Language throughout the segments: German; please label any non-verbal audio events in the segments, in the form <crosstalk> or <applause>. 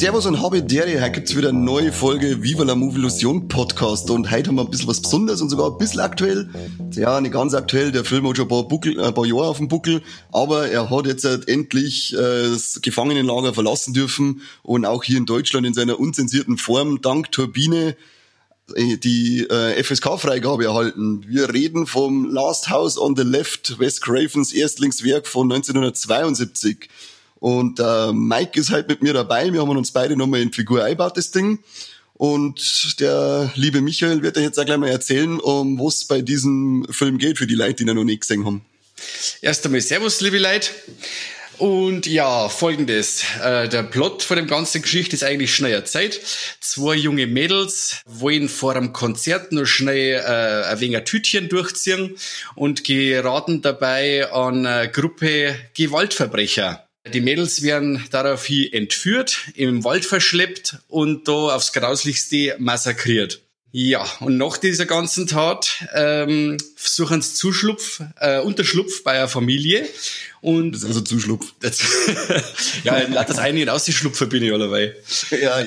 Servus und habe Dere, heute gibt's wieder eine neue Folge Viva la Movie Illusion Podcast und heute haben wir ein bisschen was Besonderes und sogar ein bisschen aktuell. Ja, nicht ganz aktuell, der Film hat schon ein paar, Buckel, ein paar Jahre auf dem Buckel, aber er hat jetzt halt endlich äh, das Gefangenenlager verlassen dürfen und auch hier in Deutschland in seiner unzensierten Form dank Turbine äh, die äh, FSK-Freigabe erhalten. Wir reden vom Last House on the Left, Wes Cravens Erstlingswerk von 1972. Und äh, Mike ist halt mit mir dabei. Wir haben uns beide nochmal in Figur eingebaut, das Ding. Und der liebe Michael wird euch jetzt auch gleich mal erzählen, um was bei diesem Film geht, für die Leute, die ihn noch nicht gesehen haben. Erst einmal Servus, liebe Leute. Und ja, folgendes. Äh, der Plot von dem ganzen Geschichte ist eigentlich schnell Zeit. Zwei junge Mädels wollen vor einem Konzert nur schnell äh, ein wenig ein Tütchen durchziehen und geraten dabei an eine Gruppe Gewaltverbrecher. Die Mädels werden daraufhin entführt, im Wald verschleppt und da aufs Grauslichste massakriert. Ja, und nach dieser ganzen Tat ähm, suchen sie Zuschlupf, äh, Unterschlupf bei einer Familie. Und das ist also Zuschlupf. Das, <laughs> ja, das eine und ausgeschlupfen bin ich allerweil. <laughs> Ja,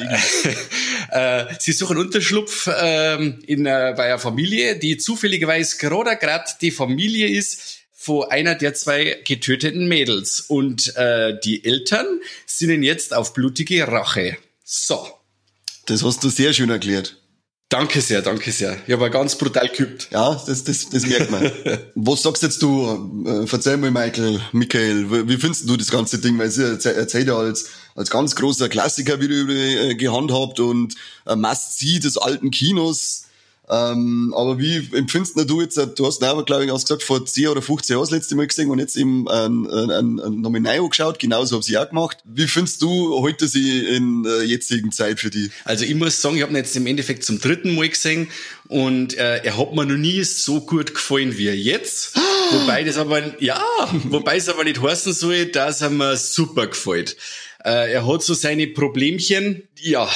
äh, Sie suchen Unterschlupf ähm, in, äh, bei einer Familie, die zufälligerweise gerade gerade die Familie ist, von einer der zwei getöteten Mädels. Und äh, die Eltern sind jetzt auf blutige Rache. So. Das hast du sehr schön erklärt. Danke sehr, danke sehr. Ich habe ganz brutal geübt. Ja, das, das, das merkt man. <laughs> Was sagst jetzt du? Äh, verzeih mal, Michael, Michael, wie findest du das ganze Ding? Weil sie erzählt ja als, als ganz großer Klassiker wieder äh, gehandhabt und ein Must-See des alten Kinos. Ähm, aber wie empfindest du jetzt, du hast aber, glaube ich, auch gesagt, vor 10 oder 15 Jahren das letzte Mal gesehen und jetzt eben ein, ein, ein Nominal angeschaut, genauso habe ich auch gemacht. Wie findest du heute sie in der jetzigen Zeit für die? Also ich muss sagen, ich habe ihn jetzt im Endeffekt zum dritten Mal gesehen und äh, er hat mir noch nie so gut gefallen wie jetzt. <gasps> wobei das aber, ja, wobei es aber nicht heißen soll, dass er mir super gefällt. Äh, er hat so seine Problemchen, ja,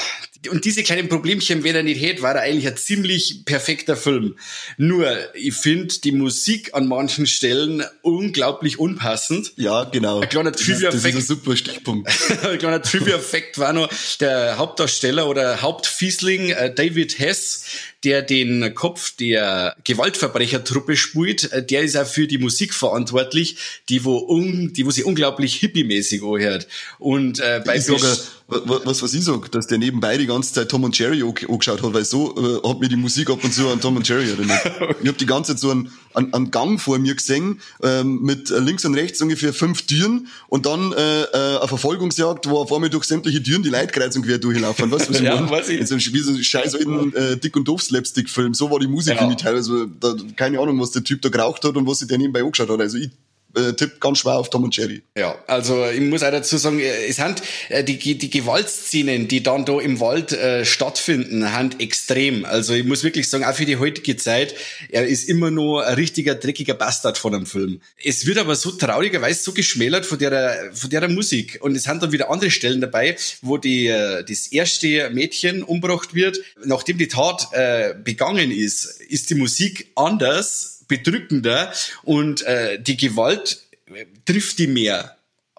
und diese kleinen Problemchen, wenn er nicht hätte, war er eigentlich ein ziemlich perfekter Film. Nur, ich finde die Musik an manchen Stellen unglaublich unpassend. Ja, genau. Ein kleiner Trivia-Effekt. Das ist ein super Stichpunkt. <laughs> ein kleiner Trivia-Effekt war noch der Hauptdarsteller oder Hauptfiesling äh, David Hess, der den Kopf der Gewaltverbrechertruppe spielt, äh, der ist auch für die Musik verantwortlich, die wo, un, die wo sie unglaublich hippie-mäßig anhört. Und äh, bei sogar, was, was ich sag, dass der nebenbei die ganze Zeit Tom und Jerry angeschaut hat, weil so äh, hat mir die Musik ab und zu an Tom und Jerry erinnert. <laughs> ich habe die ganze Zeit so einen, einen, einen Gang vor mir gesehen, ähm, mit links und rechts ungefähr fünf Türen und dann äh, äh, eine Verfolgungsjagd, wo auf einmal durch sämtliche Türen die Leute kreuz und quer durchlaufen. Was, <laughs> was ja, weiß ich. So, wie so ein scheiß alten äh, Dick und Doof Slapstick-Film. So war die Musik genau. für mich teilweise. Da, keine Ahnung, was der Typ da geraucht hat und was sich der nebenbei angeschaut hat. Also ich äh, Tipp ganz schwer auf Tom und Jerry. Ja, also ich muss auch dazu sagen, äh, es sind äh, die, die Gewaltszenen, die dann da im Wald äh, stattfinden, sind extrem. Also ich muss wirklich sagen, auch für die heutige Zeit, er ist immer nur ein richtiger dreckiger Bastard von einem Film. Es wird aber so traurigerweise so geschmälert von der, von der Musik. Und es sind dann wieder andere Stellen dabei, wo die, das erste Mädchen umgebracht wird. Nachdem die Tat äh, begangen ist, ist die Musik anders bedrückender und äh, die Gewalt äh, trifft die mehr.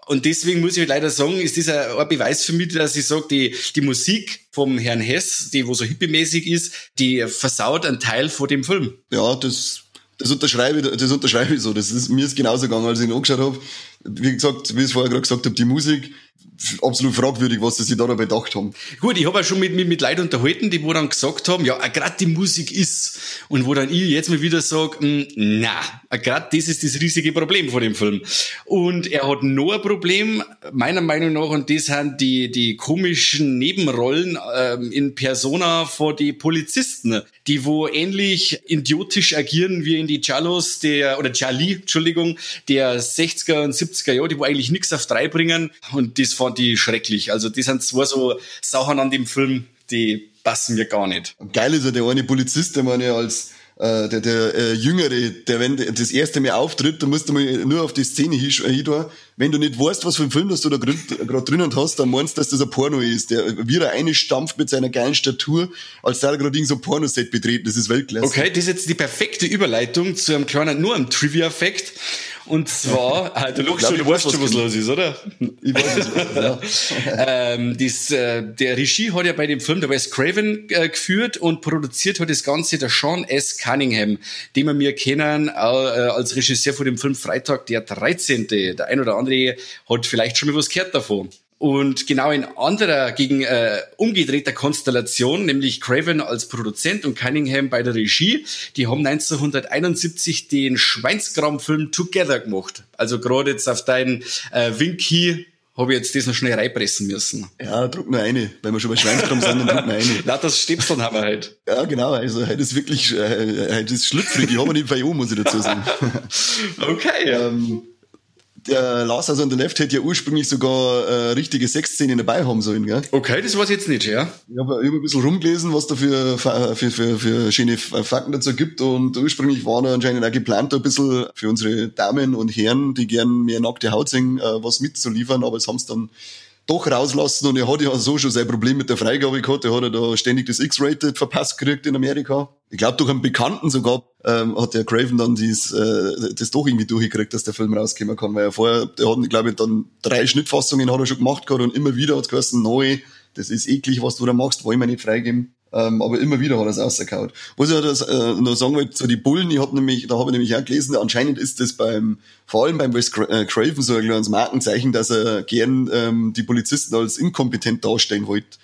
Und deswegen muss ich leider sagen, ist das ein, Beweis für mich, dass ich sage, die, die Musik vom Herrn Hess, die wo so hippiemäßig ist, die versaut einen Teil von dem Film. Ja, das, das unterschreibe, das unterschreibe ich so. Das ist, mir ist genauso gegangen, als ich ihn angeschaut habe. Wie gesagt, wie ich es vorher gerade gesagt habe, die Musik, absolut fragwürdig, was sie da dabei gedacht haben. Gut, ich habe auch schon mit, mit, mit Leuten unterhalten, die wo dann gesagt haben, ja, gerade die Musik ist. Und wo dann ich jetzt mal wieder sage, hm, na, gerade das ist das riesige Problem von dem Film. Und er hat noch ein Problem, meiner Meinung nach, und das sind die, die komischen Nebenrollen ähm, in Persona vor die Polizisten, die wo ähnlich idiotisch agieren wie in die Jallos der, oder Jali, Entschuldigung, der 60er und 70er Jahre, die wo eigentlich nichts auf drei bringen. Und das fand ich schrecklich. Also die sind zwar so Sachen an dem Film, die passen mir gar nicht. Geil ist ja der eine Polizist, der ja als äh, der, der äh, Jüngere, der wenn das erste Mal auftritt, dann musst du mal nur auf die Szene hin, Wenn du nicht weißt, was für einen Film das du da gerade drinnen hast, dann meinst du, dass das ein Porno ist. Der, wie er eine stampft mit seiner geilen Statur, als der gerade so ein Pornoset betreten. Das ist Weltklasse. Okay, das ist jetzt die perfekte Überleitung zu einem kleinen, nur einem Trivia-Fact. Und zwar, ah, <laughs> du schon, du weißt schon, was los ist, oder? <laughs> Ich weiß es, ja. <laughs> ähm, das, äh, der Regie hat ja bei dem Film der Wes Craven äh, geführt und produziert hat das Ganze der Sean S. Cunningham, den wir mir kennen äh, als Regisseur von dem Film Freitag der 13. Der ein oder andere hat vielleicht schon mal was gehört davon. Und genau in anderer, gegen äh, umgedrehter Konstellation, nämlich Craven als Produzent und Cunningham bei der Regie, die haben 1971 den Schweinsgram-Film Together gemacht. Also gerade jetzt auf deinen äh, Winky habe ich jetzt das noch schnell reinpressen müssen. Ja, druck nur eine, weil wir schon bei Schweinskram sind, dann druck nur eine. <laughs> Na, das Stäbseln haben wir halt. Ja, genau, also heute ist wirklich, äh, heute ist schlüpfrig, ich habe nicht bei muss ich dazu sagen. <laughs> okay. Ähm, der Last House on the Left hätte ja ursprünglich sogar äh, richtige Sexszenen dabei haben sollen, gell? Okay, das weiß ich jetzt nicht, ja. Ich habe ein bisschen rumgelesen, was da für, für, für, für schöne Fakten dazu gibt und ursprünglich war da anscheinend auch geplant, ein bisschen für unsere Damen und Herren, die gern mehr nackte Haut sehen, äh, was mitzuliefern, aber es haben es dann doch rauslassen und er hat ja so schon sein Problem mit der Freigabe gehabt. Er hat ja da ständig das X-Rated verpasst gekriegt in Amerika. Ich glaube, durch einen Bekannten sogar ähm, hat der Craven dann dies, äh, das doch irgendwie durchgekriegt, dass der Film rauskommen kann. Weil er vorher, der hat, glaube ich, dann drei Schnittfassungen hat er schon gemacht gehabt und immer wieder hat es geheißen, neu, das ist eklig, was du da machst, wollen wir nicht freigeben. Ähm, aber immer wieder hat er es rausgekaut. Was ich das, äh, noch sagen wollte, so die Bullen, ich hab nämlich, da habe ich nämlich auch gelesen, anscheinend ist das beim, vor allem beim Wes äh, Craven so ein kleines Markenzeichen, dass er gern ähm, die Polizisten als inkompetent darstellen wollte.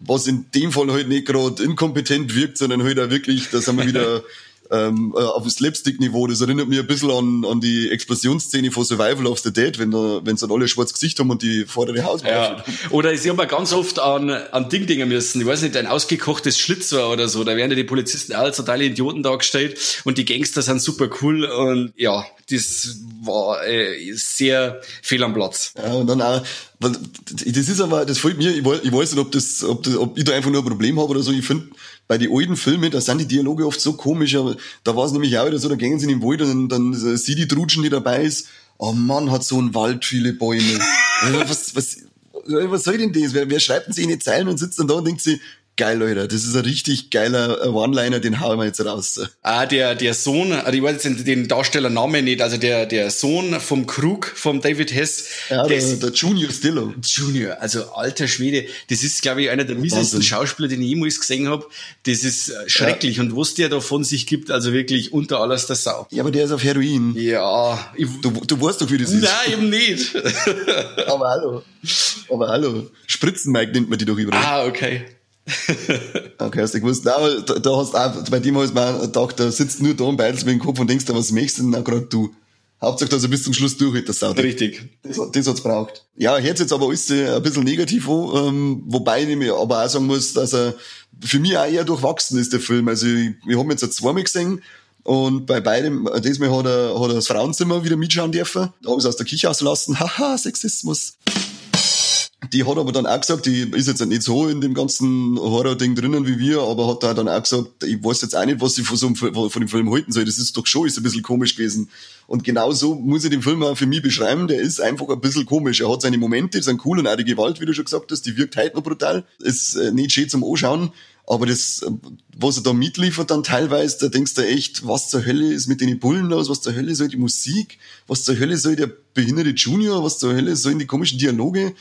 Was in dem Fall halt nicht gerade inkompetent wirkt, sondern halt auch wirklich, da sind wir wieder <laughs> ähm, äh, auf dem Slapstick-Niveau. Das erinnert mich ein bisschen an, an die Explosionsszene von Survival of the Dead, wenn da, wenn sie dann alle schwarz Gesicht haben und die vordere Haus ja. Oder sie haben ja ganz oft an, an Ding dingen müssen. Ich weiß nicht, ein ausgekochtes Schlitzer oder so. Da werden ja die Polizisten als totale Idioten dargestellt und die Gangster sind super cool und ja, das war äh, sehr fehl am Platz. Ja, und dann auch, das ist aber, das fällt mir, ich weiß, ich weiß nicht, ob das, ob das, ob ich da einfach nur ein Problem habe oder so. Ich finde, bei den alten Filmen, da sind die Dialoge oft so komisch, aber da war es nämlich auch wieder so, da gehen sie in den Wald und dann, dann sie die Trutschen, die dabei ist, oh Mann, hat so ein Wald viele Bäume. <laughs> was, was, was soll denn das? Wer, wer schreibt denn sich in die Zeilen und sitzt dann da und denkt sich, geil, Leute, das ist ein richtig geiler äh, One-Liner, den hauen wir jetzt raus. Ah, der, der Sohn, also ich weiß jetzt den Darstellernamen nicht, also der, der Sohn vom Krug, vom David Hess. Ja, der, ist, der Junior Stillo. Junior, also alter Schwede, das ist, glaube ich, einer der miesesten Schauspieler, den ich jemals gesehen habe. Das ist äh, schrecklich ja. und was der da von sich gibt, also wirklich unter alles der Sau. Ja, aber der ist auf Heroin. Ja. Ich, du, du weißt doch, wie das ist. Nein, eben nicht. <laughs> aber hallo. Aber hallo. Spritzenmike nennt man die doch übrigens. Ah, okay okay, hast du gewusst, da, da hast auch, bei dem habe ich mir gedacht, da sitzt nur da und beidest mit dem Kopf und denkst dir, was möchtest du denn gerade du? Hauptsache, dass er bis zum Schluss durch das Auto. Richtig. Das, das hat's braucht. Ja, hört jetzt aber alles ein bisschen negativ an, ähm, wobei ich mir aber auch sagen muss, dass er für mich auch eher durchwachsen ist, der Film. Also, ich, wir haben jetzt zweimal gesehen, und bei beidem, diesmal hat er, hat er das Frauenzimmer wieder mitschauen dürfen. Da habe ich es aus der Küche ausgelassen. Haha, Sexismus. Die hat aber dann auch gesagt, die ist jetzt nicht so in dem ganzen Horror-Ding drinnen wie wir, aber hat da dann auch gesagt, ich weiß jetzt auch nicht, was sie von, so von dem Film halten soll. Das ist doch schon, ist ein bisschen komisch gewesen. Und genau so muss ich den Film auch für mich beschreiben. Der ist einfach ein bisschen komisch. Er hat seine Momente, sind cool und auch die Gewalt, wie du schon gesagt hast, die wirkt heute noch brutal. Ist äh, nicht schön zum Anschauen. Aber das, was er da mitliefert dann teilweise, da denkst du echt, was zur Hölle ist mit den Bullen los, was zur Hölle soll die Musik, was zur Hölle soll der behinderte Junior, was zur Hölle sollen die komischen Dialoge.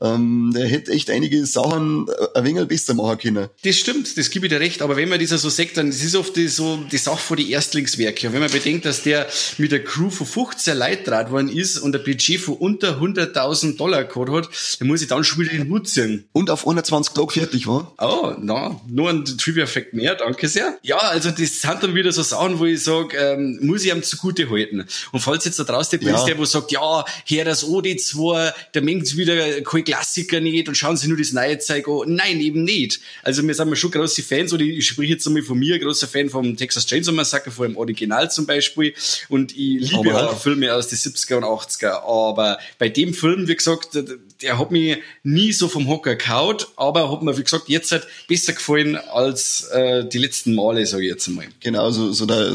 Ähm, der hätte echt einige Sachen äh, ein wenig besser machen können. Das stimmt, das gebe ich dir recht. Aber wenn man dieser so sagt, dann das ist oft die, so die Sache von die Erstlingswerke. Und wenn man bedenkt, dass der mit der Crew von 15 Leuten draht worden ist und ein Budget von unter 100.000 Dollar gehabt hat, dann muss ich dann schon wieder den Hut ziehen. Und auf 120 Tage fertig war. Oh, na, nur ein Trivia-Effekt mehr, danke sehr. Ja, also das sind dann wieder so Sachen, wo ich sage, ähm, muss ich ihm zugute halten. Und falls jetzt da draußen der ja. ist, der wo sagt, ja, her das OD2, der mengt wieder kein Klassiker nicht und schauen sie nur das neue Zeug an. Nein, eben nicht. Also wir sind schon große Fans, oder ich spreche jetzt einmal von mir, großer Fan vom Texas Chainsaw Massacre, vor dem Original zum Beispiel. Und ich liebe auch Filme aus den 70er und 80er. Aber bei dem Film, wie gesagt, der hat mich nie so vom Hocker kaut, aber hat mir, wie gesagt, jetzt halt besser gefallen als äh, die letzten Male, sage ich jetzt einmal. Genau, so, so da,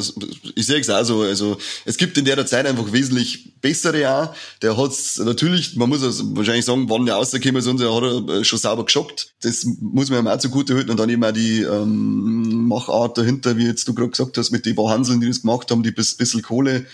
ich sehe es auch so. Also es gibt in der Zeit einfach wesentlich bessere auch. Der hat's natürlich, man muss also wahrscheinlich sagen, wann der rausgekommen der hat er schon sauber geschockt. Das muss man ihm auch zugute halten. Und dann eben auch die ähm, Machart dahinter, wie jetzt du gerade gesagt hast, mit den paar Hanseln, die das gemacht haben, die bis bisschen Kohle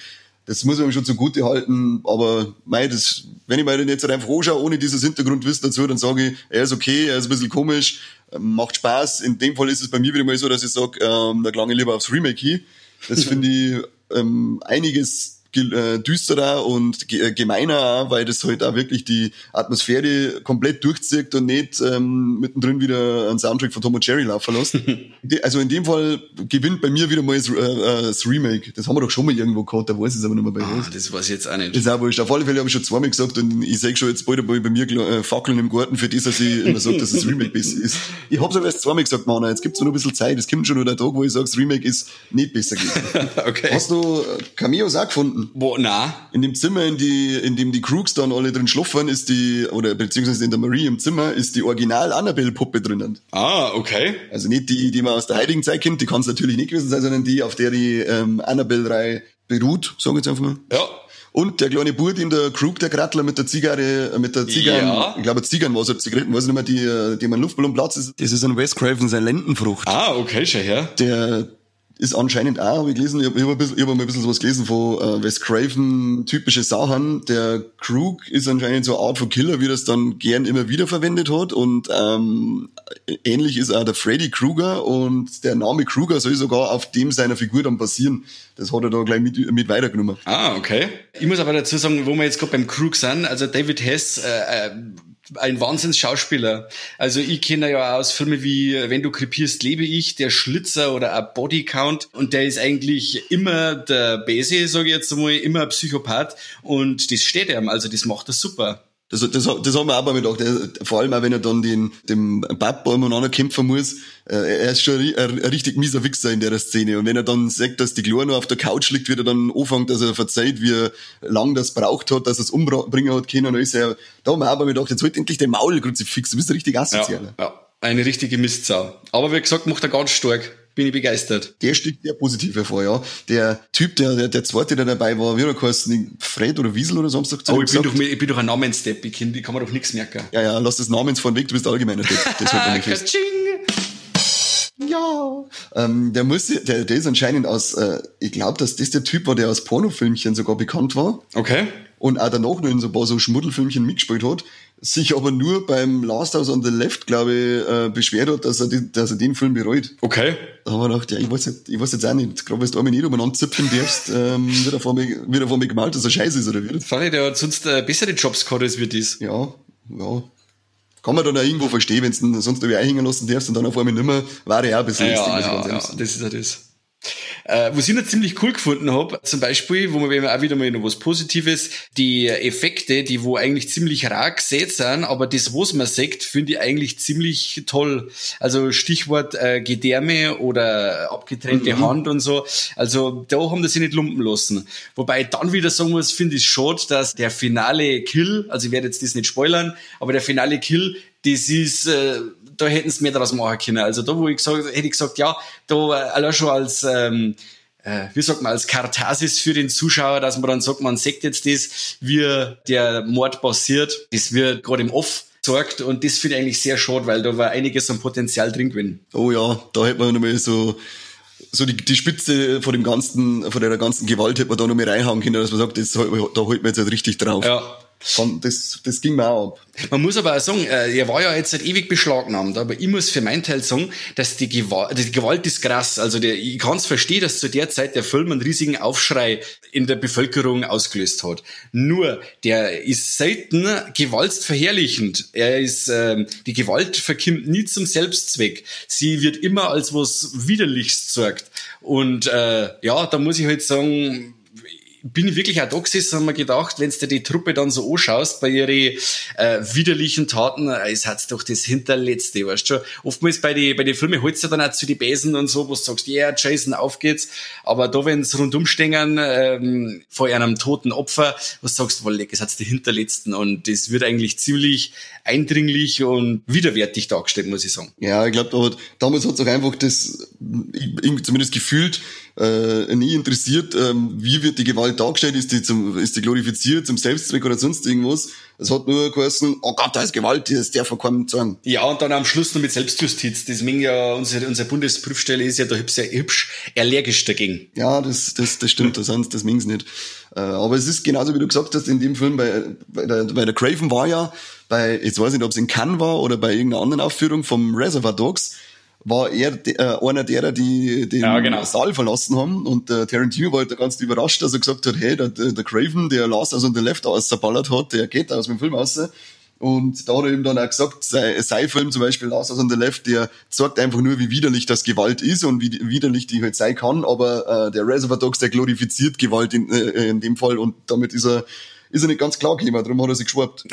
das muss man schon zugute halten, aber mei, das, wenn ich mir den jetzt einfach anschaue, ohne dieses Hintergrundwissen dazu, dann sage ich, er ist okay, er ist ein bisschen komisch, ähm, macht Spaß. In dem Fall ist es bei mir wieder mal so, dass ich sage, ähm, da klang ich lieber aufs Remake hin. Das <laughs> finde ich ähm, einiges äh, düsterer und äh, gemeiner, weil das halt auch wirklich die Atmosphäre komplett durchzieht und nicht ähm, mittendrin wieder einen Soundtrack von Tom und Jerry laufen lässt. <laughs> also in dem Fall gewinnt bei mir wieder mal das, äh, äh, das, Remake. Das haben wir doch schon mal irgendwo gehabt, da weiß ich es aber nicht mehr bei ah, Das weiß ich jetzt auch nicht. Das ist auch wurscht. Auf alle Fälle habe ich schon zweimal gesagt und ich sehe schon jetzt bald bei mir äh, Fackeln im Garten für das, dass ich immer sage, dass das Remake besser ist. Ich habe es aber erst zweimal gesagt, Mann, jetzt gibt es noch ein bisschen Zeit. Es kommt schon noch der Tag, wo ich sage, das Remake ist nicht besser gewesen. <laughs> okay. Hast du Cameos auch gefunden? Wo, na? In dem Zimmer, in, die, in dem die Crooks dann alle drin schlafen, ist die, oder beziehungsweise in der Marie im Zimmer, ist die Original-Annabelle-Puppe drinnen. Ah, okay. Also nicht die, die man aus der heutigen Zeit kennt, die kann es natürlich nicht gewesen sein, sondern die, auf der die ähm, Annabelle-Reihe beruht, sagen wir jetzt einfach mal. Ja. Und der kleine Bub in der Krug, der Grattler mit der Zigarre, äh, mit der Zigarre, ja. ich glaube Zigarren war es, Zigaretten, weiß ich nicht mehr, die, äh, die man Luftballonplatz ist. Das ist ein Wes Craven, seine Lendenfrucht. Ah, okay, schon her. Der, ist anscheinend auch, habe ich gelesen, ich habe hab ein bisschen, ich hab mal ein bisschen sowas gelesen von äh, Wes Craven, typische Sachen. Der Krug ist anscheinend so eine Art von Killer, wie das dann gern immer wieder verwendet hat. Und ähm, ähnlich ist auch der Freddy Krueger und der Name Krueger soll sogar auf dem seiner Figur dann passieren. Das hat er da gleich mit, mit weitergenommen. Ah, okay. Ich muss aber dazu sagen, wo wir jetzt gerade beim Krug sind, also David Hess äh, äh ein Wahnsinns-Schauspieler. Also ich kenne ja aus Filmen wie Wenn du krepierst, lebe ich, der Schlitzer oder ein Bodycount und der ist eigentlich immer der Base, sage ich jetzt einmal, immer ein Psychopath und das steht ihm, also das macht er super. Das, das, das haben wir auch mal gedacht. Vor allem auch, wenn er dann den, dem Papa umeinander kämpfen muss. Äh, er ist schon ein, ein, richtig mieser Wichser in der Szene. Und wenn er dann sagt, dass die Glor noch auf der Couch liegt, wird er dann anfangen, dass er verzeiht, wie lang das braucht hat, dass er es umbringen hat können. Und ist er, da haben wir auch mal gedacht, jetzt halt endlich den Maul kruzifix. Du bist richtig asozial. Ja, ja, eine richtige Mistsau. Aber wie gesagt, macht er ganz stark bin ich begeistert. Der sticht sehr positiv hervor, ja. Der Typ, der, der, der zweite, der dabei war, wie er geheißen, Fred oder Wiesel oder Samstag. Oh, ich bin, doch, ich bin doch ein Namensdepp, ich kann, kann man doch nichts merken. Ja, ja, lass das Namens vorne weg, du bist allgemeiner Depp. Das halt <laughs> ja. Ähm, der muss, der, der ist anscheinend aus, äh, ich glaube, dass das der Typ war, der aus Pornofilmchen sogar bekannt war. Okay. Und auch danach noch in so ein paar so Schmuddelfilmchen mitgespielt hat sich aber nur beim Last House on the Left, glaube ich, äh, beschwert hat, dass er, die, dass er den Film bereut. Okay. Da haben wir gedacht, ja, ich weiß, jetzt, ich weiß jetzt auch nicht, gerade wenn du einmal nicht umeinander zipfen darfst, ähm, wird er vor mir, wird er vor mir gemalt, dass er scheiße ist, oder wie? Fand ich, der hat sonst äh, bessere Jobs gehabt, als wir das. Ja, ja. Kann man dann auch irgendwo verstehen, wenn du sonst irgendwie einhängen lassen darfst und dann auf einmal nimmer, war ja ein bisschen ja, lustig. Ja, ja, ja, das ist ja das. Äh, was ich noch ziemlich cool gefunden habe, zum Beispiel, wo man auch wieder mal noch was Positives, die Effekte, die wo eigentlich ziemlich rar gesät sind, aber das, was man sieht, finde ich eigentlich ziemlich toll. Also Stichwort äh, Gedärme oder abgetrennte mhm. Hand und so. Also da haben die sich nicht lumpen lassen. Wobei ich dann wieder sagen muss, finde ich schade, dass der finale Kill, also ich werde jetzt das nicht spoilern, aber der finale Kill das ist, äh, da hätten sie mehr daraus machen können. Also da, wo ich gesagt, hätte ich gesagt, ja, da äh, allein schon als, ähm, äh, wie sagt man, als Kartasis für den Zuschauer, dass man dann sagt, man sagt jetzt das, wie der Mord passiert, das wird gerade im Off sorgt und das finde ich eigentlich sehr schade, weil da war einiges an Potenzial drin gewesen. Oh ja, da hätte man nochmal so so die, die Spitze von dem ganzen, von der ganzen Gewalt hätte man da noch mal reinhauen können, dass man sagt, das, da holt man jetzt halt richtig drauf. Ja. Das, das ging mir auch ab. Man muss aber auch sagen, äh, er war ja jetzt seit ewig beschlagnahmt, aber ich muss für meinen Teil sagen, dass die Gewalt, die Gewalt ist krass. Also der, ich kann es verstehen, dass zu der Zeit der Film einen riesigen Aufschrei in der Bevölkerung ausgelöst hat. Nur, der ist selten gewaltverherrlichend. Er ist, ähm, die Gewalt verkimmt nie zum Selbstzweck. Sie wird immer als was Widerliches zeigt. Und äh, ja, da muss ich halt sagen, bin ich wirklich auch da gesessen und gedacht, wenn du die Truppe dann so anschaust, bei ihren äh, widerlichen Taten, äh, es hat's doch das Hinterletzte, weißt du schon. Oftmals bei den bei die Filmen holst du dann auch zu die Besen und so, wo du sagst, ja, yeah, Jason, auf geht's. Aber da, wenn's rundum stehen, ähm, vor einem toten Opfer, was sagst du, leck, es hat's die Hinterletzten und das wird eigentlich ziemlich eindringlich und widerwärtig dargestellt, muss ich sagen. Ja, ich glaube, damals hat's auch einfach das, irgendwie zumindest gefühlt, äh, nie interessiert, ähm, wie wird die Gewalt dargestellt, ist die, zum, ist die glorifiziert zum Selbstzweck oder sonst irgendwas. Es hat nur geheißen, oh Gott, da ist Gewalt, das darf von keinem sagen. Ja, und dann am Schluss noch mit Selbstjustiz. Deswegen ja, unsere, unsere Bundesprüfstelle ist ja da hübsch, hübsch allergisch dagegen. Ja, das, das, das stimmt, das, das ming's nicht. Äh, aber es ist genauso, wie du gesagt hast, in dem Film bei, bei, der, bei der Craven war ja, bei, jetzt weiß ich nicht, ob es in Cannes war oder bei irgendeiner anderen Aufführung vom Reservoir Dogs, war er de, äh, einer derer, die den ja, genau. Saal verlassen haben. Und äh, Tarantino war halt ganz überrascht, dass er gesagt hat, hey, der, der Craven, der Last aus und der Left ausgeballert hat, der geht aus dem Film raus. Und da hat er ihm dann auch gesagt, sein, sein Film zum Beispiel Last on the Left, der zeigt einfach nur, wie widerlich das Gewalt ist und wie widerlich die halt sein kann. Aber äh, der Reservoir Dogs, der glorifiziert Gewalt in, äh, in dem Fall und damit ist er ist er nicht ganz klar gekommen, darum hat er sich geschwappt.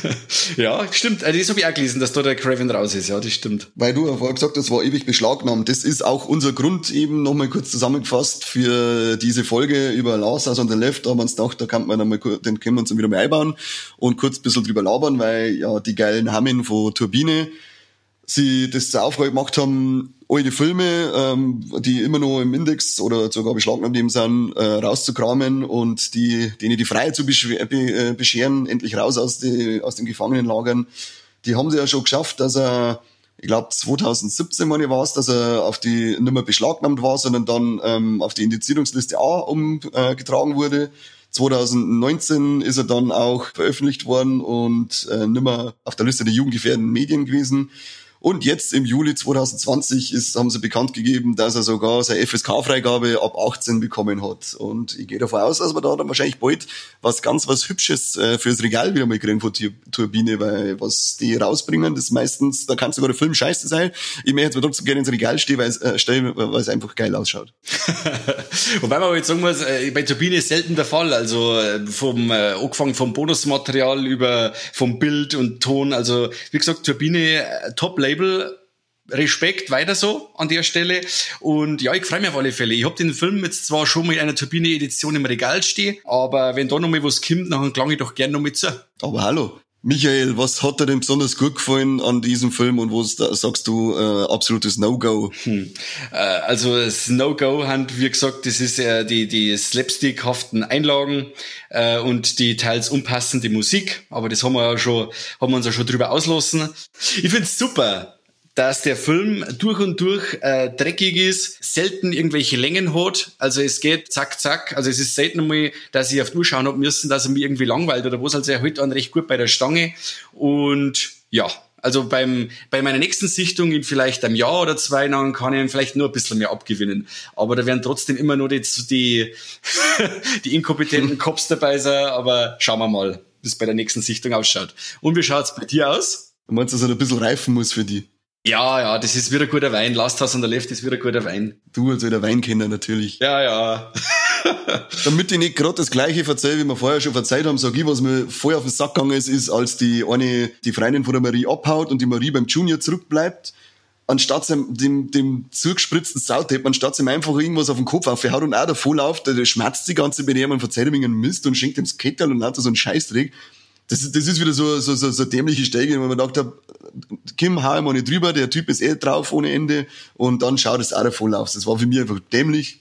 <laughs> ja, stimmt. Also das habe ich auch gelesen, dass da der Craven raus ist, ja, das stimmt. Weil du vorher gesagt hast, das war ewig beschlagnahmt. Das ist auch unser Grund eben nochmal kurz zusammengefasst für diese Folge über Last House on the Left. Da haben wir uns gedacht, da kann man dann mal, den können wir uns dann wieder mal einbauen und kurz ein bisschen drüber labern, weil ja die geilen Hammen von Turbine sie das zur Aufgabe gemacht haben, alte Filme, ähm, die immer noch im Index oder sogar beschlagnahmt eben sind, äh, rauszukramen und die, denen die Freiheit zu äh, bescheren, endlich raus aus, die, aus den Gefangenenlagern. Die haben sie ja schon geschafft, dass er, ich glaube 2017 meine war es, dass er auf die nicht mehr beschlagnahmt war, sondern dann ähm, auf die Indizierungsliste A umgetragen wurde. 2019 ist er dann auch veröffentlicht worden und äh, nicht mehr auf der Liste der jugendgefährdenden Medien gewesen. Und jetzt im Juli 2020 ist, haben sie bekannt gegeben, dass er sogar seine FSK-Freigabe ab 18 bekommen hat. Und ich gehe davon aus, dass wir da dann wahrscheinlich bald was ganz was Hübsches äh, fürs Regal wieder mal kriegen von Turbine, weil was die rausbringen, das meistens, da kann sogar der Film scheiße sein. Ich möchte jetzt mal trotzdem gerne ins Regal stehen, weil es, äh, stellen, weil es einfach geil ausschaut. <laughs> Wobei man jetzt sagen muss, äh, bei Turbine ist selten der Fall. Also äh, vom äh, angefangen vom Bonusmaterial über vom Bild und Ton. Also wie gesagt, Turbine äh, Top Label. Respekt, weiter so an der Stelle. Und ja, ich freue mich auf alle Fälle. Ich habe den Film jetzt zwar schon mit einer Turbine-Edition im Regal stehen, aber wenn da noch mal was kommt, dann klang ich doch gerne noch mit zu. Aber hallo, Michael, was hat dir denn besonders gut gefallen an diesem Film und wo sagst du äh, absolutes No-Go? Hm. Äh, also das No-Go hat, wie gesagt, das ist äh, die, die slapstickhaften Einlagen äh, und die teils unpassende Musik, aber das haben wir ja schon, haben wir uns ja schon drüber auslassen. Ich find's super dass der Film durch und durch äh, dreckig ist, selten irgendwelche Längen hat. Also es geht zack, zack. Also es ist selten einmal, dass ich auf die Uhr schauen habe müssen, dass er mir irgendwie langweilt oder was. Also er hält an recht gut bei der Stange. Und ja, also beim, bei meiner nächsten Sichtung in vielleicht einem Jahr oder zwei dann kann ich ihn vielleicht nur ein bisschen mehr abgewinnen. Aber da werden trotzdem immer nur die, die, <laughs> die inkompetenten <laughs> Cops dabei sein. Aber schauen wir mal, wie es bei der nächsten Sichtung ausschaut. Und wie schaut's bei dir aus? Du meinst, dass er ein bisschen reifen muss für die? Ja, ja, das ist wieder guter Wein. Lasthaus an der Left ist wieder guter Wein. Du als der Weinkenner natürlich. Ja, ja. <laughs> <laughs> Damit ich nicht gerade das gleiche verzeihe, wie wir vorher schon verzeiht haben, sage ich, was mir vorher auf den Sack gegangen ist, ist, als die eine, die Freundin von der Marie abhaut und die Marie beim Junior zurückbleibt, anstatt dem, dem zugespritzten Sautape, anstatt ihm einfach irgendwas auf den Kopf aufhaut und auch davor läuft, der schmerzt die ganze dem und verzeiht ihm einen Mist und schenkt ihm das Kettel und lauter so einen Scheißdreck das, das ist wieder so, so, so, so dämliche Stelle, wo man gedacht hat, Kim, hau mal nicht drüber, der Typ ist eh drauf ohne Ende und dann schaut es auch voll aus. Das war für mich einfach dämlich.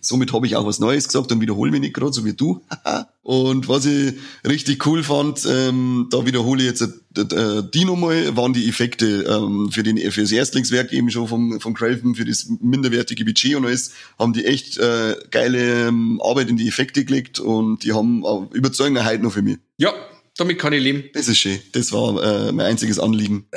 Somit habe ich auch was Neues gesagt und wiederhole mich nicht gerade, so wie du. <laughs> und was ich richtig cool fand, ähm, da wiederhole ich jetzt äh, äh, die nochmal, waren die Effekte ähm, für, den, für das Erstlingswerk eben schon vom, vom Craven, für das minderwertige Budget und alles, haben die echt äh, geile ähm, Arbeit in die Effekte gelegt und die haben äh, überzeugende Halt noch für mich. Ja, damit kann ich leben. Das ist schön. Das war äh, mein einziges Anliegen.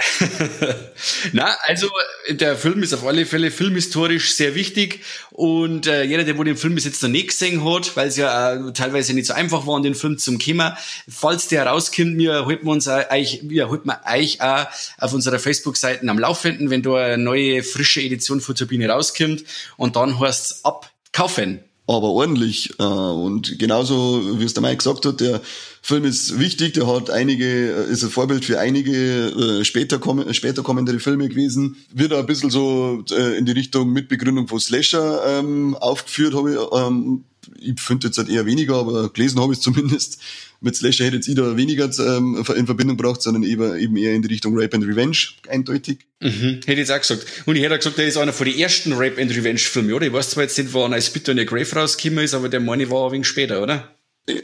<laughs> Na, also der Film ist auf alle Fälle filmhistorisch sehr wichtig und äh, jeder, der wohl den Film bis jetzt noch nicht gesehen hat, weil es ja äh, teilweise nicht so einfach war, den Film zum Kimmer, falls der rauskommt, wir halten uns euch, wir halten euch auch auf unserer Facebook-Seite am Laufenden, wenn da eine neue frische Edition von Turbine rauskommt und dann heißt's ab kaufen aber ordentlich. Äh, und genauso, wie es der Mike gesagt hat, der Film ist wichtig, der hat einige, äh, ist ein Vorbild für einige äh, später, kommen, später kommende Filme gewesen. Wird ein bisschen so in die Richtung Mitbegründung von Slasher ähm, aufgeführt, habe ich, ähm, ich finde jetzt halt eher weniger, aber gelesen habe ich es zumindest. Mit Slasher hätte jetzt ich da weniger ähm, in Verbindung gebracht, sondern eben, eben eher in die Richtung Rape and Revenge, eindeutig. Mhm, hätte ich jetzt auch gesagt. Und ich hätte auch gesagt, der ist einer von den ersten Rape and Revenge Filmen, oder? Ich weiß zwar jetzt nicht, wann ein Spit on your Grave rausgekommen ist, aber der meine war ein wenig später, oder?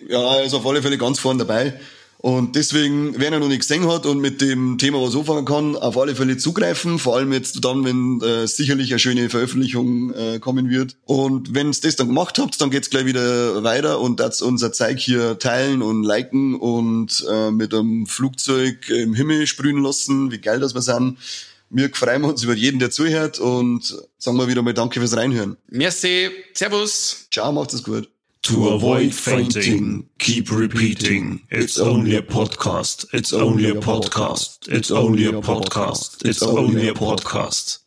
Ja, er ist auf alle Fälle ganz vorne dabei. Und deswegen, wer ihn noch nicht gesehen hat und mit dem Thema was anfangen kann, auf alle Fälle zugreifen. Vor allem jetzt dann, wenn äh, sicherlich eine schöne Veröffentlichung äh, kommen wird. Und wenn ihr das dann gemacht habt, dann geht's gleich wieder weiter und das unser Zeug hier teilen und liken und äh, mit einem Flugzeug im Himmel sprühen lassen, wie geil das wir sind. Wir freuen uns über jeden, der zuhört und sagen wir wieder mal Danke fürs Reinhören. Merci, Servus. Ciao, macht es gut. To avoid fainting, keep repeating. It's only a podcast. It's only a podcast. It's only a podcast. It's only a podcast.